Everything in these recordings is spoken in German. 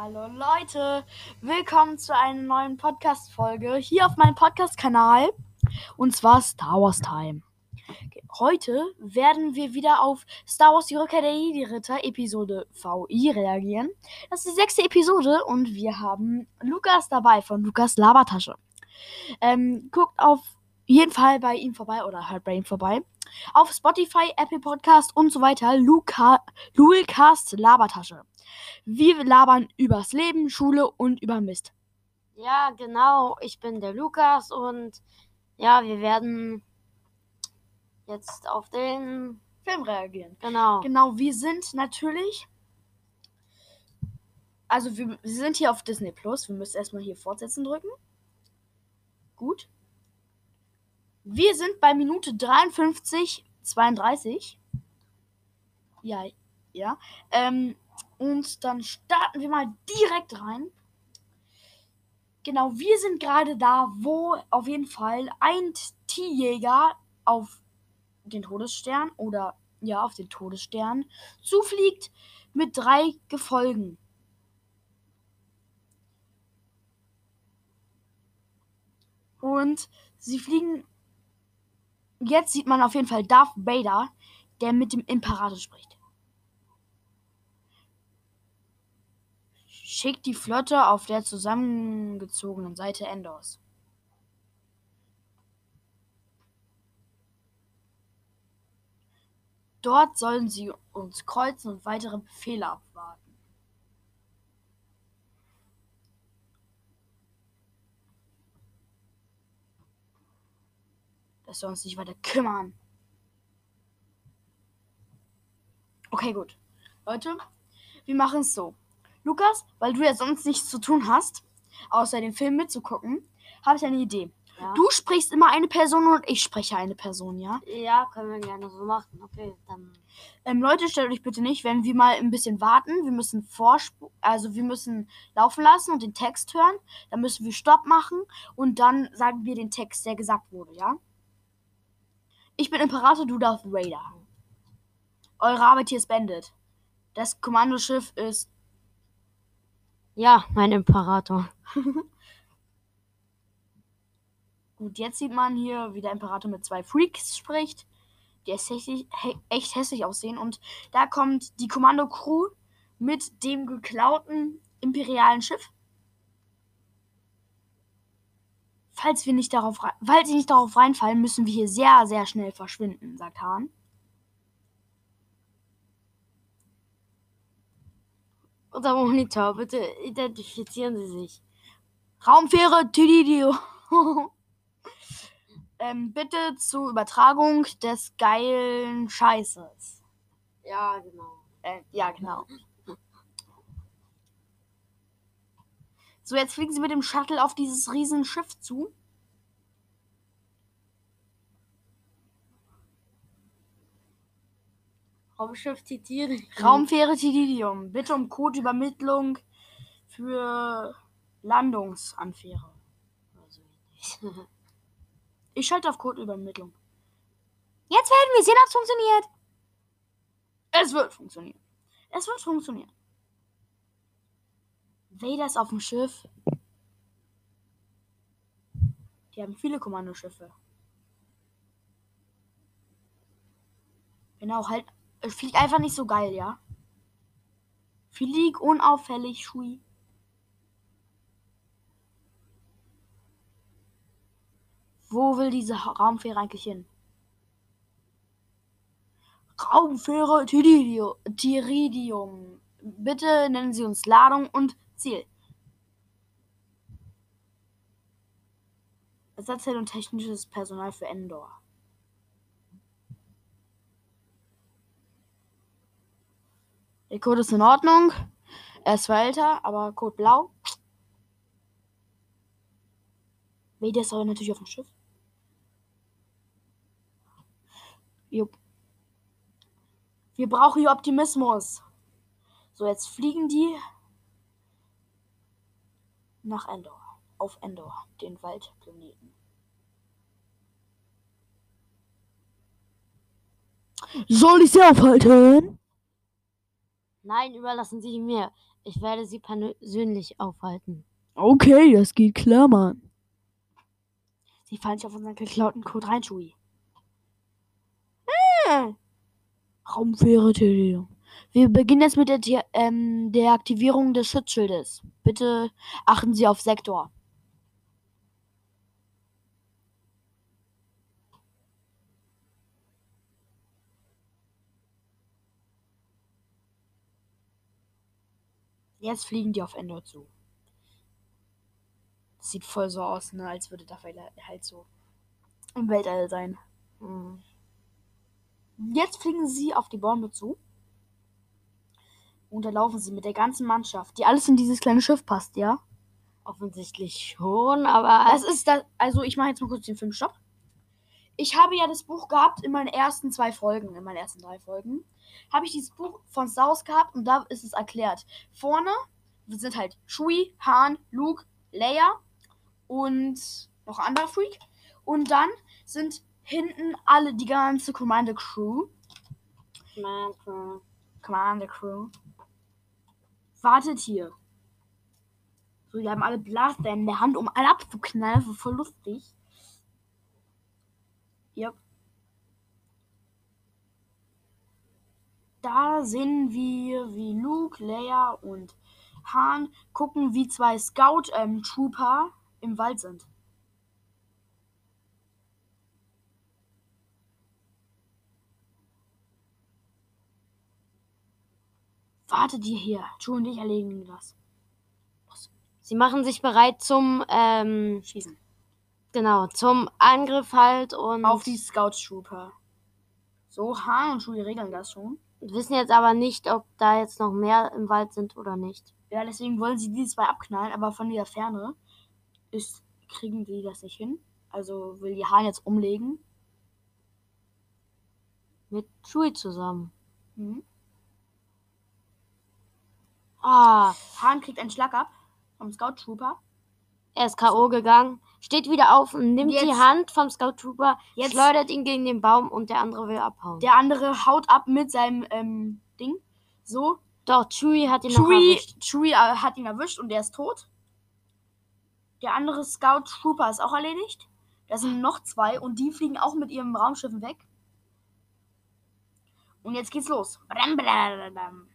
Hallo Leute, willkommen zu einer neuen Podcast-Folge hier auf meinem Podcast-Kanal und zwar Star Wars Time. Heute werden wir wieder auf Star Wars Die Rückkehr der Jedi-Ritter Episode VI reagieren. Das ist die sechste Episode und wir haben Lukas dabei von Lukas Labertasche. Ähm, guckt auf jeden Fall bei ihm vorbei oder halt bei ihm vorbei. Auf Spotify, Apple Podcast und so weiter. Luca, Lulcast Labertasche. Wir labern übers Leben, Schule und über Mist. Ja, genau. Ich bin der Lukas und ja, wir werden jetzt auf den Film reagieren. Genau. Genau, wir sind natürlich. Also wir, wir sind hier auf Disney Plus. Wir müssen erstmal hier fortsetzen drücken. Gut. Wir sind bei Minute 53, 32. Ja, ja. Ähm, und dann starten wir mal direkt rein. Genau, wir sind gerade da, wo auf jeden Fall ein T-Jäger auf den Todesstern oder ja, auf den Todesstern zufliegt mit drei Gefolgen. Und sie fliegen. Jetzt sieht man auf jeden Fall Darth Vader, der mit dem Imperator spricht. Schickt die Flotte auf der zusammengezogenen Seite Endors. Dort sollen sie uns kreuzen und weitere Befehle abwarten. Dass wir uns nicht weiter kümmern. Okay, gut. Leute, wir machen es so. Lukas, weil du ja sonst nichts zu tun hast, außer den Film mitzugucken, habe ich eine Idee. Ja. Du sprichst immer eine Person und ich spreche eine Person, ja? Ja, können wir gerne so machen. Okay, dann. Ähm, Leute, stellt euch bitte nicht, wenn wir mal ein bisschen warten, wir müssen vorspu also wir müssen laufen lassen und den Text hören, dann müssen wir Stopp machen und dann sagen wir den Text, der gesagt wurde, ja? Ich bin Imperator, du Darth Vader. Eure Arbeit hier ist beendet. Das Kommandoschiff ist Ja, mein Imperator. Gut, jetzt sieht man hier, wie der Imperator mit zwei Freaks spricht, die echt hässlich, echt hässlich aussehen. Und da kommt die Kommando-Crew mit dem geklauten imperialen Schiff. Falls wir nicht darauf, falls sie nicht darauf reinfallen, müssen wir hier sehr, sehr schnell verschwinden, sagt Hahn. Unser Monitor, bitte identifizieren Sie sich. Raumfähre Tididio. ähm, bitte zur Übertragung des geilen Scheißes. Ja, genau. Äh, ja, genau. So, jetzt fliegen sie mit dem Shuttle auf dieses riesen Schiff zu. Raumschiff Titiri. Raumfähre Tididium. Bitte um Codeübermittlung für Landungsanfähre. Also. Ich schalte auf Codeübermittlung. Jetzt werden wir sehen, ob es funktioniert. Es wird funktionieren. Es wird funktionieren. Vader ist auf dem Schiff. Die haben viele Kommandoschiffe. Genau, halt. Es fliegt einfach nicht so geil, ja? Flieg unauffällig, Schui. Wo will diese Raumfähre eigentlich hin? Raumfähre Tiridium. Bitte nennen Sie uns Ladung und Ziel. Ersatzteil und technisches Personal für Endor. Der Code ist in Ordnung. Er ist zwar älter, aber Code blau. Vader ist aber natürlich auf dem Schiff. Jupp. Wir brauchen hier Optimismus. So, jetzt fliegen die nach Endor. Auf Endor, den Waldplaneten. Soll ich sie aufhalten? Nein, überlassen Sie mir. Ich werde sie persönlich aufhalten. Okay, das geht klar, Mann. Sie fallen nicht auf unseren geklauten Code rein, Chewie. Hm. Raumfähre TD. Wir beginnen jetzt mit der ähm, Deaktivierung des Schutzschildes. Bitte achten Sie auf Sektor. Jetzt fliegen die auf Endor zu. Das sieht voll so aus, ne, als würde da halt so im Weltall sein. Hm. Jetzt fliegen sie auf die Bäume zu. Und da laufen sie mit der ganzen Mannschaft, die alles in dieses kleine Schiff passt, ja? Offensichtlich schon, aber Das ist das. Also, ich mache jetzt mal kurz den Film Stopp. Ich habe ja das Buch gehabt in meinen ersten zwei Folgen, in meinen ersten drei Folgen. Habe ich dieses Buch von Star Wars gehabt und da ist es erklärt. Vorne sind halt Shui, Han, Luke, Leia und noch ein anderer Freak. Und dann sind hinten alle, die ganze Commander Crew. Mann, Commander Crew. Wartet hier. So, die haben alle Blaster in der Hand, um alle abzuknallen. So voll lustig. Yep. Da sehen wir, wie Luke, Leia und Han gucken, wie zwei Scout-Trooper im Wald sind. Wartet ihr hier. Ju und ich erledigen das. Sie machen sich bereit zum, ähm, Schießen. genau, zum Angriff halt und Auf die Scout-Trooper. So, Han und Chewie regeln das schon. wissen jetzt aber nicht, ob da jetzt noch mehr im Wald sind oder nicht. Ja, deswegen wollen sie die zwei abknallen, aber von der Ferne ist, kriegen die das nicht hin. Also will die Han jetzt umlegen. Mit Chewie zusammen. Mhm. Ah, Han kriegt einen Schlag ab vom Scout Trooper. er ist K.O. gegangen, steht wieder auf und nimmt die Jetzt- Hand vom Scout Trooper, Jetzt- schleudert ihn gegen den Baum und der andere will abhauen. Der andere haut ab mit seinem ähm, Ding. So. Doch, Chewie hat ihn Chewie, erwischt. Chewie äh, hat ihn erwischt und der ist tot. Der andere Scout Trooper ist auch erledigt. Da sind noch zwei und die fliegen auch mit ihrem Raumschiffen weg. Und jetzt geht's los. Bram, bram, bram.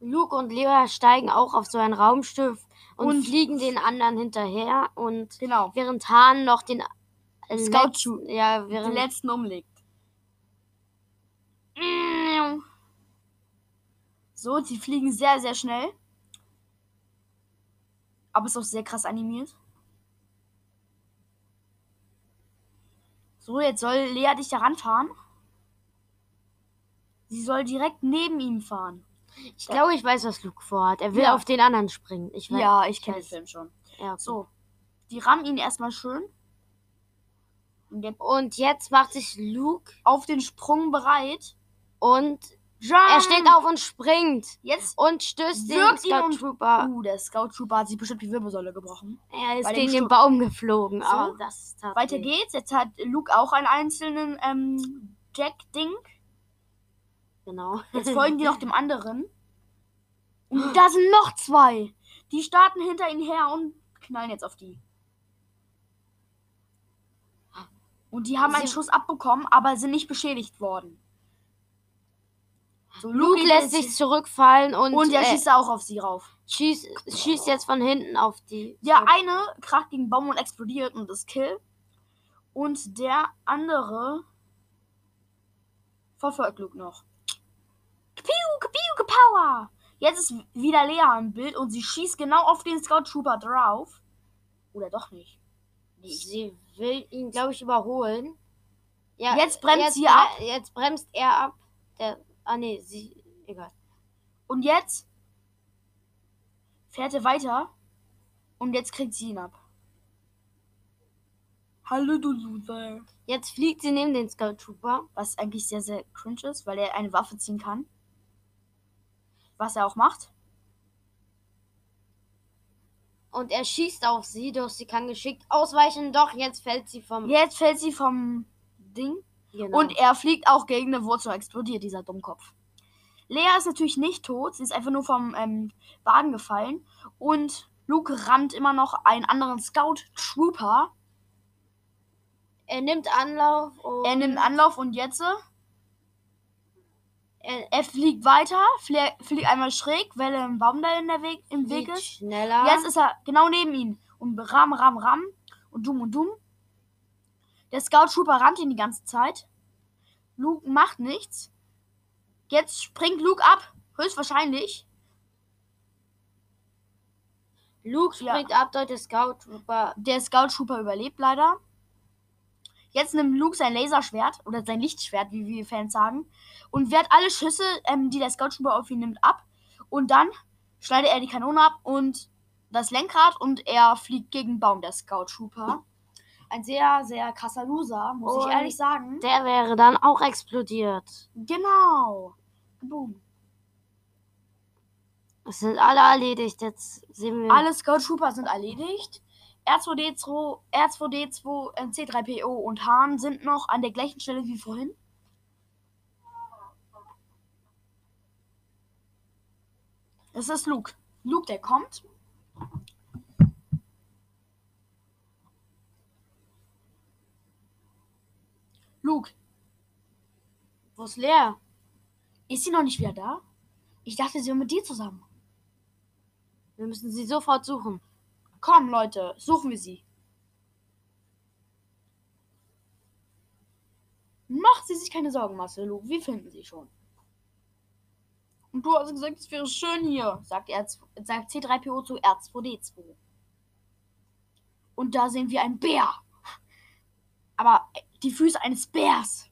Luke und Leia steigen auch auf so ein Raumschiff und, Und- fliegen den anderen hinterher und Genau. während Han noch den äh, Scout letzten, ja, Den während letzten umlegt. So, die fliegen sehr, sehr schnell. Aber ist auch sehr krass animiert. So, jetzt soll Lea dich da ranfahren. Sie soll direkt neben ihm fahren. Ich glaube, ich weiß, was Luke vorhat. Er will Ja. auf den anderen springen. Ich weiß, Ja, ich kenne den. Film schon. Ja, okay. So, die rammen ihn erstmal schön. Und jetzt Und jetzt macht sich Luke auf den Sprung bereit. und Jump! er steht auf und springt Jetzt. und stößt den Scout Trooper. Uh, der Scout Trooper hat sich bestimmt die Wirbelsäule gebrochen. Er ist gegen den Baum geflogen. So, aber das ist tat Weiter geht's. Jetzt hat Luke auch einen einzelnen ähm, Jack-Ding. Genau. Jetzt folgen die noch dem anderen. Und da sind noch zwei. Die starten hinter ihnen her und knallen jetzt auf die. Und die haben einen Schuss abbekommen, aber sind nicht beschädigt worden. So, Luke geht lässt sich zurückfallen und, und er äh, schießt auch auf sie rauf. schießt, schießt jetzt von hinten auf die. Der eine kracht gegen Baum und explodiert und ist Kill. Und der andere verfolgt Luke noch. Kapiu, kapiu, kapower! Jetzt ist wieder Lea im Bild und sie schießt genau auf den Scout Trooper drauf. Oder doch nicht. Sie will ihn, glaube ich, überholen. Ja, Jetzt bremst jetzt, sie ab. Jetzt bremst er ab. Der, ah, nee, sie. Egal. Und jetzt fährt er weiter. Und jetzt kriegt sie ihn ab. Hallo, du Loser. Jetzt fliegt sie neben den Scout Trooper. Was eigentlich sehr, sehr cringe ist, weil er eine Waffe ziehen kann. Was er auch macht. Und er schießt auf sie, doch sie kann geschickt ausweichen. Doch, jetzt fällt sie vom. Jetzt fällt sie vom Ding. Genau. Und er fliegt auch gegen eine Wurzel explodiert, dieser Dummkopf. Lea ist natürlich nicht tot, sie ist einfach nur vom ähm, Wagen gefallen. Und Luke rammt immer noch einen anderen Scout Trooper. Er nimmt Anlauf und Er nimmt Anlauf und jetzt. Er Er fliegt weiter, flie- fliegt einmal schräg, weil ein Baum da in der Weg, im Weg ist. schneller. Jetzt ist er genau neben ihm. Und ram, ram, ram. Und dumm und dumm. Der Scout Trooper rammt ihn die ganze Zeit. Luke macht nichts. Jetzt springt Luke ab. Höchstwahrscheinlich. Luke Ja. springt ab, dort der Scout Trooper. Der Scout Trooper überlebt leider. Jetzt nimmt Luke sein Laserschwert oder sein Lichtschwert, wie wir Fans sagen, und wehrt alle Schüsse, ähm, die der Scout Trooper auf ihn nimmt, ab. Und dann schneidet er die Kanone ab und das Lenkrad und er fliegt gegen den Baum, der Scout Trooper. Ein sehr, sehr krasser Loser, muss Und ich ehrlich sagen. Der wäre dann auch explodiert. Genau. Boom. Es sind alle erledigt. Jetzt sehen wir. Alle Scout Trooper sind erledigt. R2D2, R2D2, äh, C3PO und Hahn sind noch an der gleichen Stelle wie vorhin. Das ist Luke. Luke, der kommt. Luke, Wo ist leer? ist sie noch nicht wieder da? Ich dachte, sie war mit dir zusammen. Wir müssen sie sofort suchen. Komm, Leute, suchen wir sie. Macht sie sich keine Sorgen, Marcel, Luke. Wir finden sie schon. Und du hast gesagt, es wäre schön hier, sagt, R sagt C3PO zu R2D2. Und da sehen wir einen Bär. Aber die Füße eines Bärs.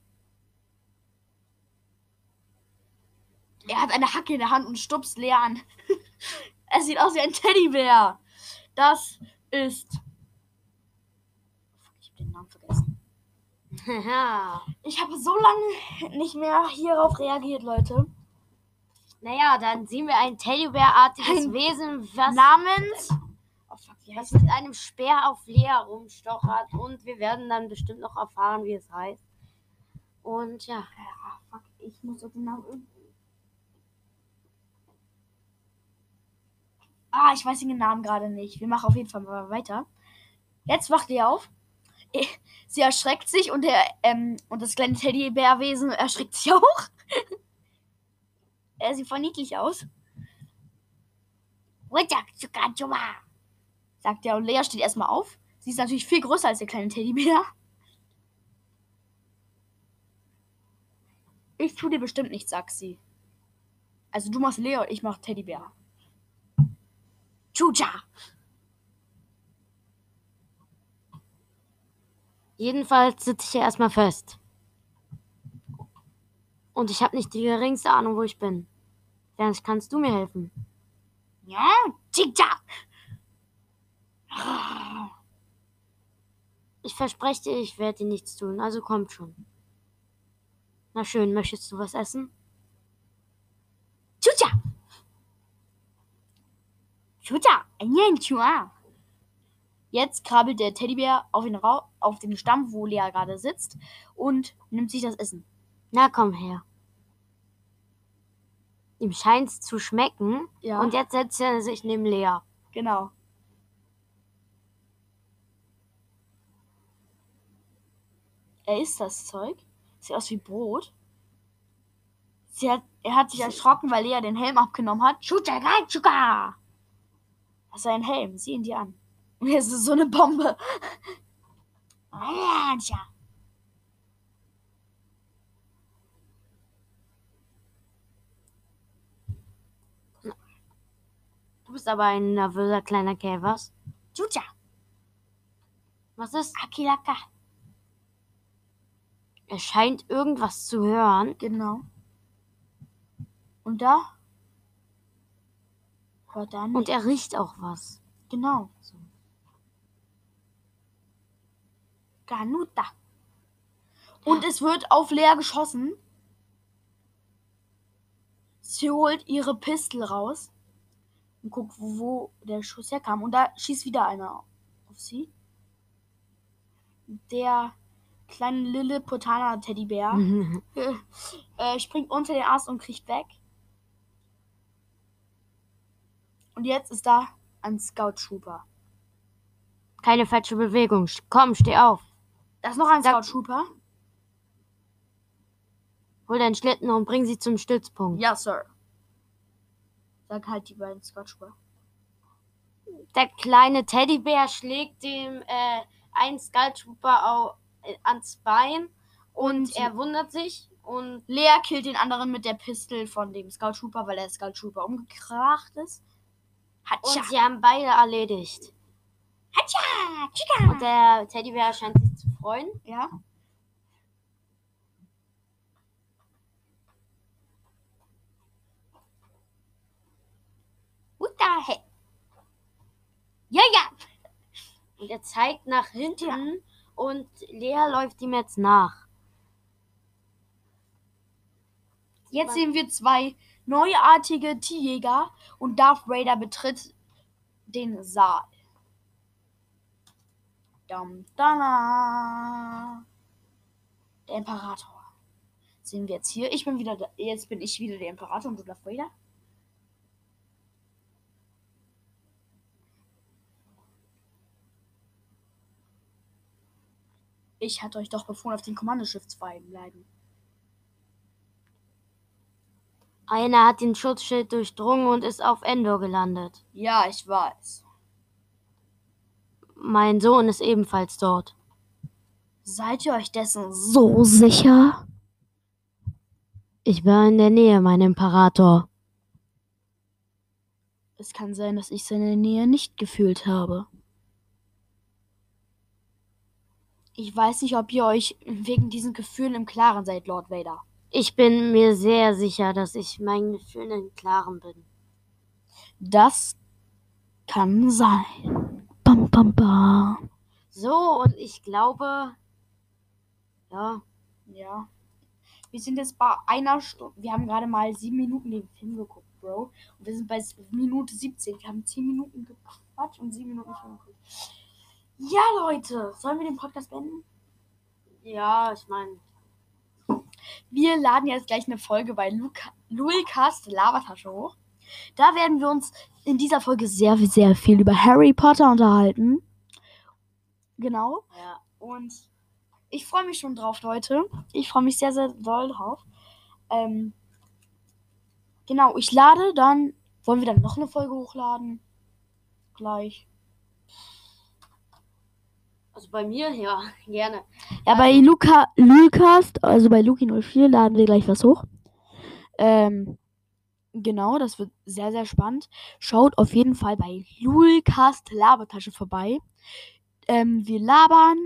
Er hat eine Hacke in der Hand und stupst leer an. es sieht aus wie ein Teddybär. Das ist. Fuck, ich hab den Namen vergessen. Ich habe so lange nicht mehr hierauf reagiert, Leute. naja, dann sehen wir ein Teddybär-artiges Ein Wesen, was, Namens. Oh fuck, was mit einem Speer auf Lea rumstochert. Und wir werden dann bestimmt noch erfahren, wie es heißt. Und ja. Ah, fuck, ich muss doch den Namen Ah, ich weiß den Namen gerade nicht. Wir machen auf jeden Fall mal weiter. Jetzt wacht ihr auf. Sie erschreckt sich und der ähm, und das kleine Teddybärwesen erschreckt sich auch. er sieht voll niedlich aus. Sagt er und Lea steht erstmal auf. Sie ist natürlich viel größer als der kleine Teddybär. Ich tu dir bestimmt nichts, sagt sie. Also du machst Lea und ich mach Teddybär. Chucha! Jedenfalls sitze ich hier erstmal fest. Und ich habe nicht die geringste Ahnung, wo ich bin. Vielleicht kannst du mir helfen. Ja, Chicha! Ich verspreche dir, ich werde dir nichts tun, also kommt schon. Na schön, möchtest du was essen? Chucha! Chucha! Ein Chua! Jetzt krabbelt der Teddybär auf den, Ra auf den Stamm, wo Lea gerade sitzt, und nimmt sich das Essen. Na komm her. Ihm scheint's zu schmecken Ja. und jetzt setzt er sich neben Lea. Genau. Er isst das Zeug. Sieht aus wie Brot. Hat, er hat sich erschrocken, weil Lea den Helm abgenommen hat. Chucha, gai, chuka! Das ist ein Helm. Sieh ihn dir an. Er ist so eine Bombe. Ah, tja. Du bist aber ein nervöser kleiner Kerl, was? Chucha, Was ist? akilaka. Er scheint irgendwas zu hören. Genau. Und da? Hört er Und er riecht auch was. Genau. Ganuta. Und es wird auf Lea geschossen. Sie holt ihre Pistel raus und guckt, wo, wo der Schuss herkam. Und da schießt wieder einer auf sie. Der kleine Lilliputaner Teddybär äh, springt unter den Ast und kriegt weg. Und jetzt ist da ein Scout Trooper. Keine falsche Bewegung. Komm, steh auf. Da ist noch ein Scout Trooper. Hol deinen Schlitten und bring sie zum Stützpunkt. Ja, Sir. Sag halt die beiden Scout Trooper. Der kleine Teddybär schlägt dem äh, einen Skull Trooper au, äh, ans Bein und, Und- er wundert sich und Lea killt den anderen mit der Pistole von dem Scout Trooper, weil der Scout Trooper umgekracht ist. Hatscha! und sie haben beide erledigt. Hatscha! Chica! Und der Teddybär scheint sich zu freuen. Ja. What the heck? Ja, ja. Und er zeigt nach hinten und Lea läuft ihm jetzt nach. Jetzt sehen wir zwei neuartige Tierjäger und Darth Vader betritt den Saal. Dam, dam. Der Imperator. Sehen wir jetzt hier. Ich bin wieder, da- jetzt bin ich wieder der Imperator und du Darth Vader. Ich hatte euch doch befohlen, auf den Kommandoschiff zu bleiben. Einer hat den Schutzschild durchdrungen und ist auf Endor gelandet. Ja, ich weiß. Mein Sohn ist ebenfalls dort. Seid ihr euch dessen so sicher? Ich war in der Nähe, mein Imperator. Es kann sein, dass ich seine Nähe nicht gefühlt habe. Ich weiß nicht, ob ihr euch wegen diesen Gefühlen im Klaren seid, Lord Vader. Ich bin mir sehr sicher, dass ich meinen Gefühlen im Klaren bin. Das kann sein. Bam, bam, bam. So, und ich glaube, ja, Ja. Wir sind jetzt bei einer Stunde. Wir haben gerade mal sieben Minuten den Film geguckt, Bro. Und wir sind bei Minute 17. Wir haben zehn Minuten gequatscht und sieben Minuten Film geguckt. Ja, Leute. Sollen wir den Podcast beenden? ja, ich meine, Wir laden jetzt gleich eine Folge bei Luca, Lukas Lavatasche hoch. Da werden wir uns in dieser Folge sehr, sehr viel über Harry Potter unterhalten. Genau. ja. Und ich freue mich schon drauf, Leute. Ich freue mich sehr, sehr doll drauf. Ähm, genau, ich lade dann. Wollen wir dann noch eine Folge hochladen? Gleich. Also bei mir, ja, gerne. Ja, bei Luca, Lukas, also bei Luki04 laden wir gleich was hoch. Ähm, genau, das wird sehr, sehr spannend. Schaut auf jeden Fall bei Lukas Labertasche vorbei. Ähm, wir labern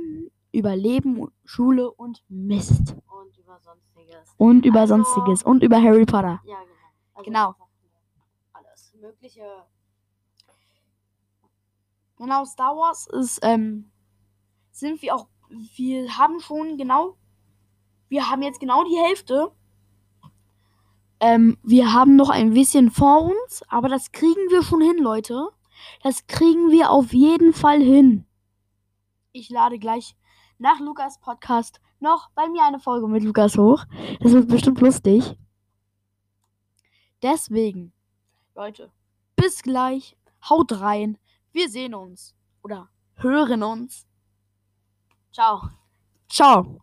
über Leben, Schule und Mist. Und über Sonstiges. Und über Also- Sonstiges. Und über Harry Potter. Ja, genau. Also Genau. Alles Mögliche. Genau, Star Wars ist, ähm, sind wir auch, wir haben schon genau, wir haben jetzt genau die Hälfte. Ähm, wir haben noch ein bisschen vor uns, aber das kriegen wir schon hin, Leute. Das kriegen wir auf jeden Fall hin. Ich lade gleich nach Lukas Podcast noch bei mir eine Folge mit Lukas hoch. Das wird bestimmt lustig. Deswegen, Leute, bis gleich. Haut rein. Wir sehen uns. Oder hören uns. Ciao. Ciao.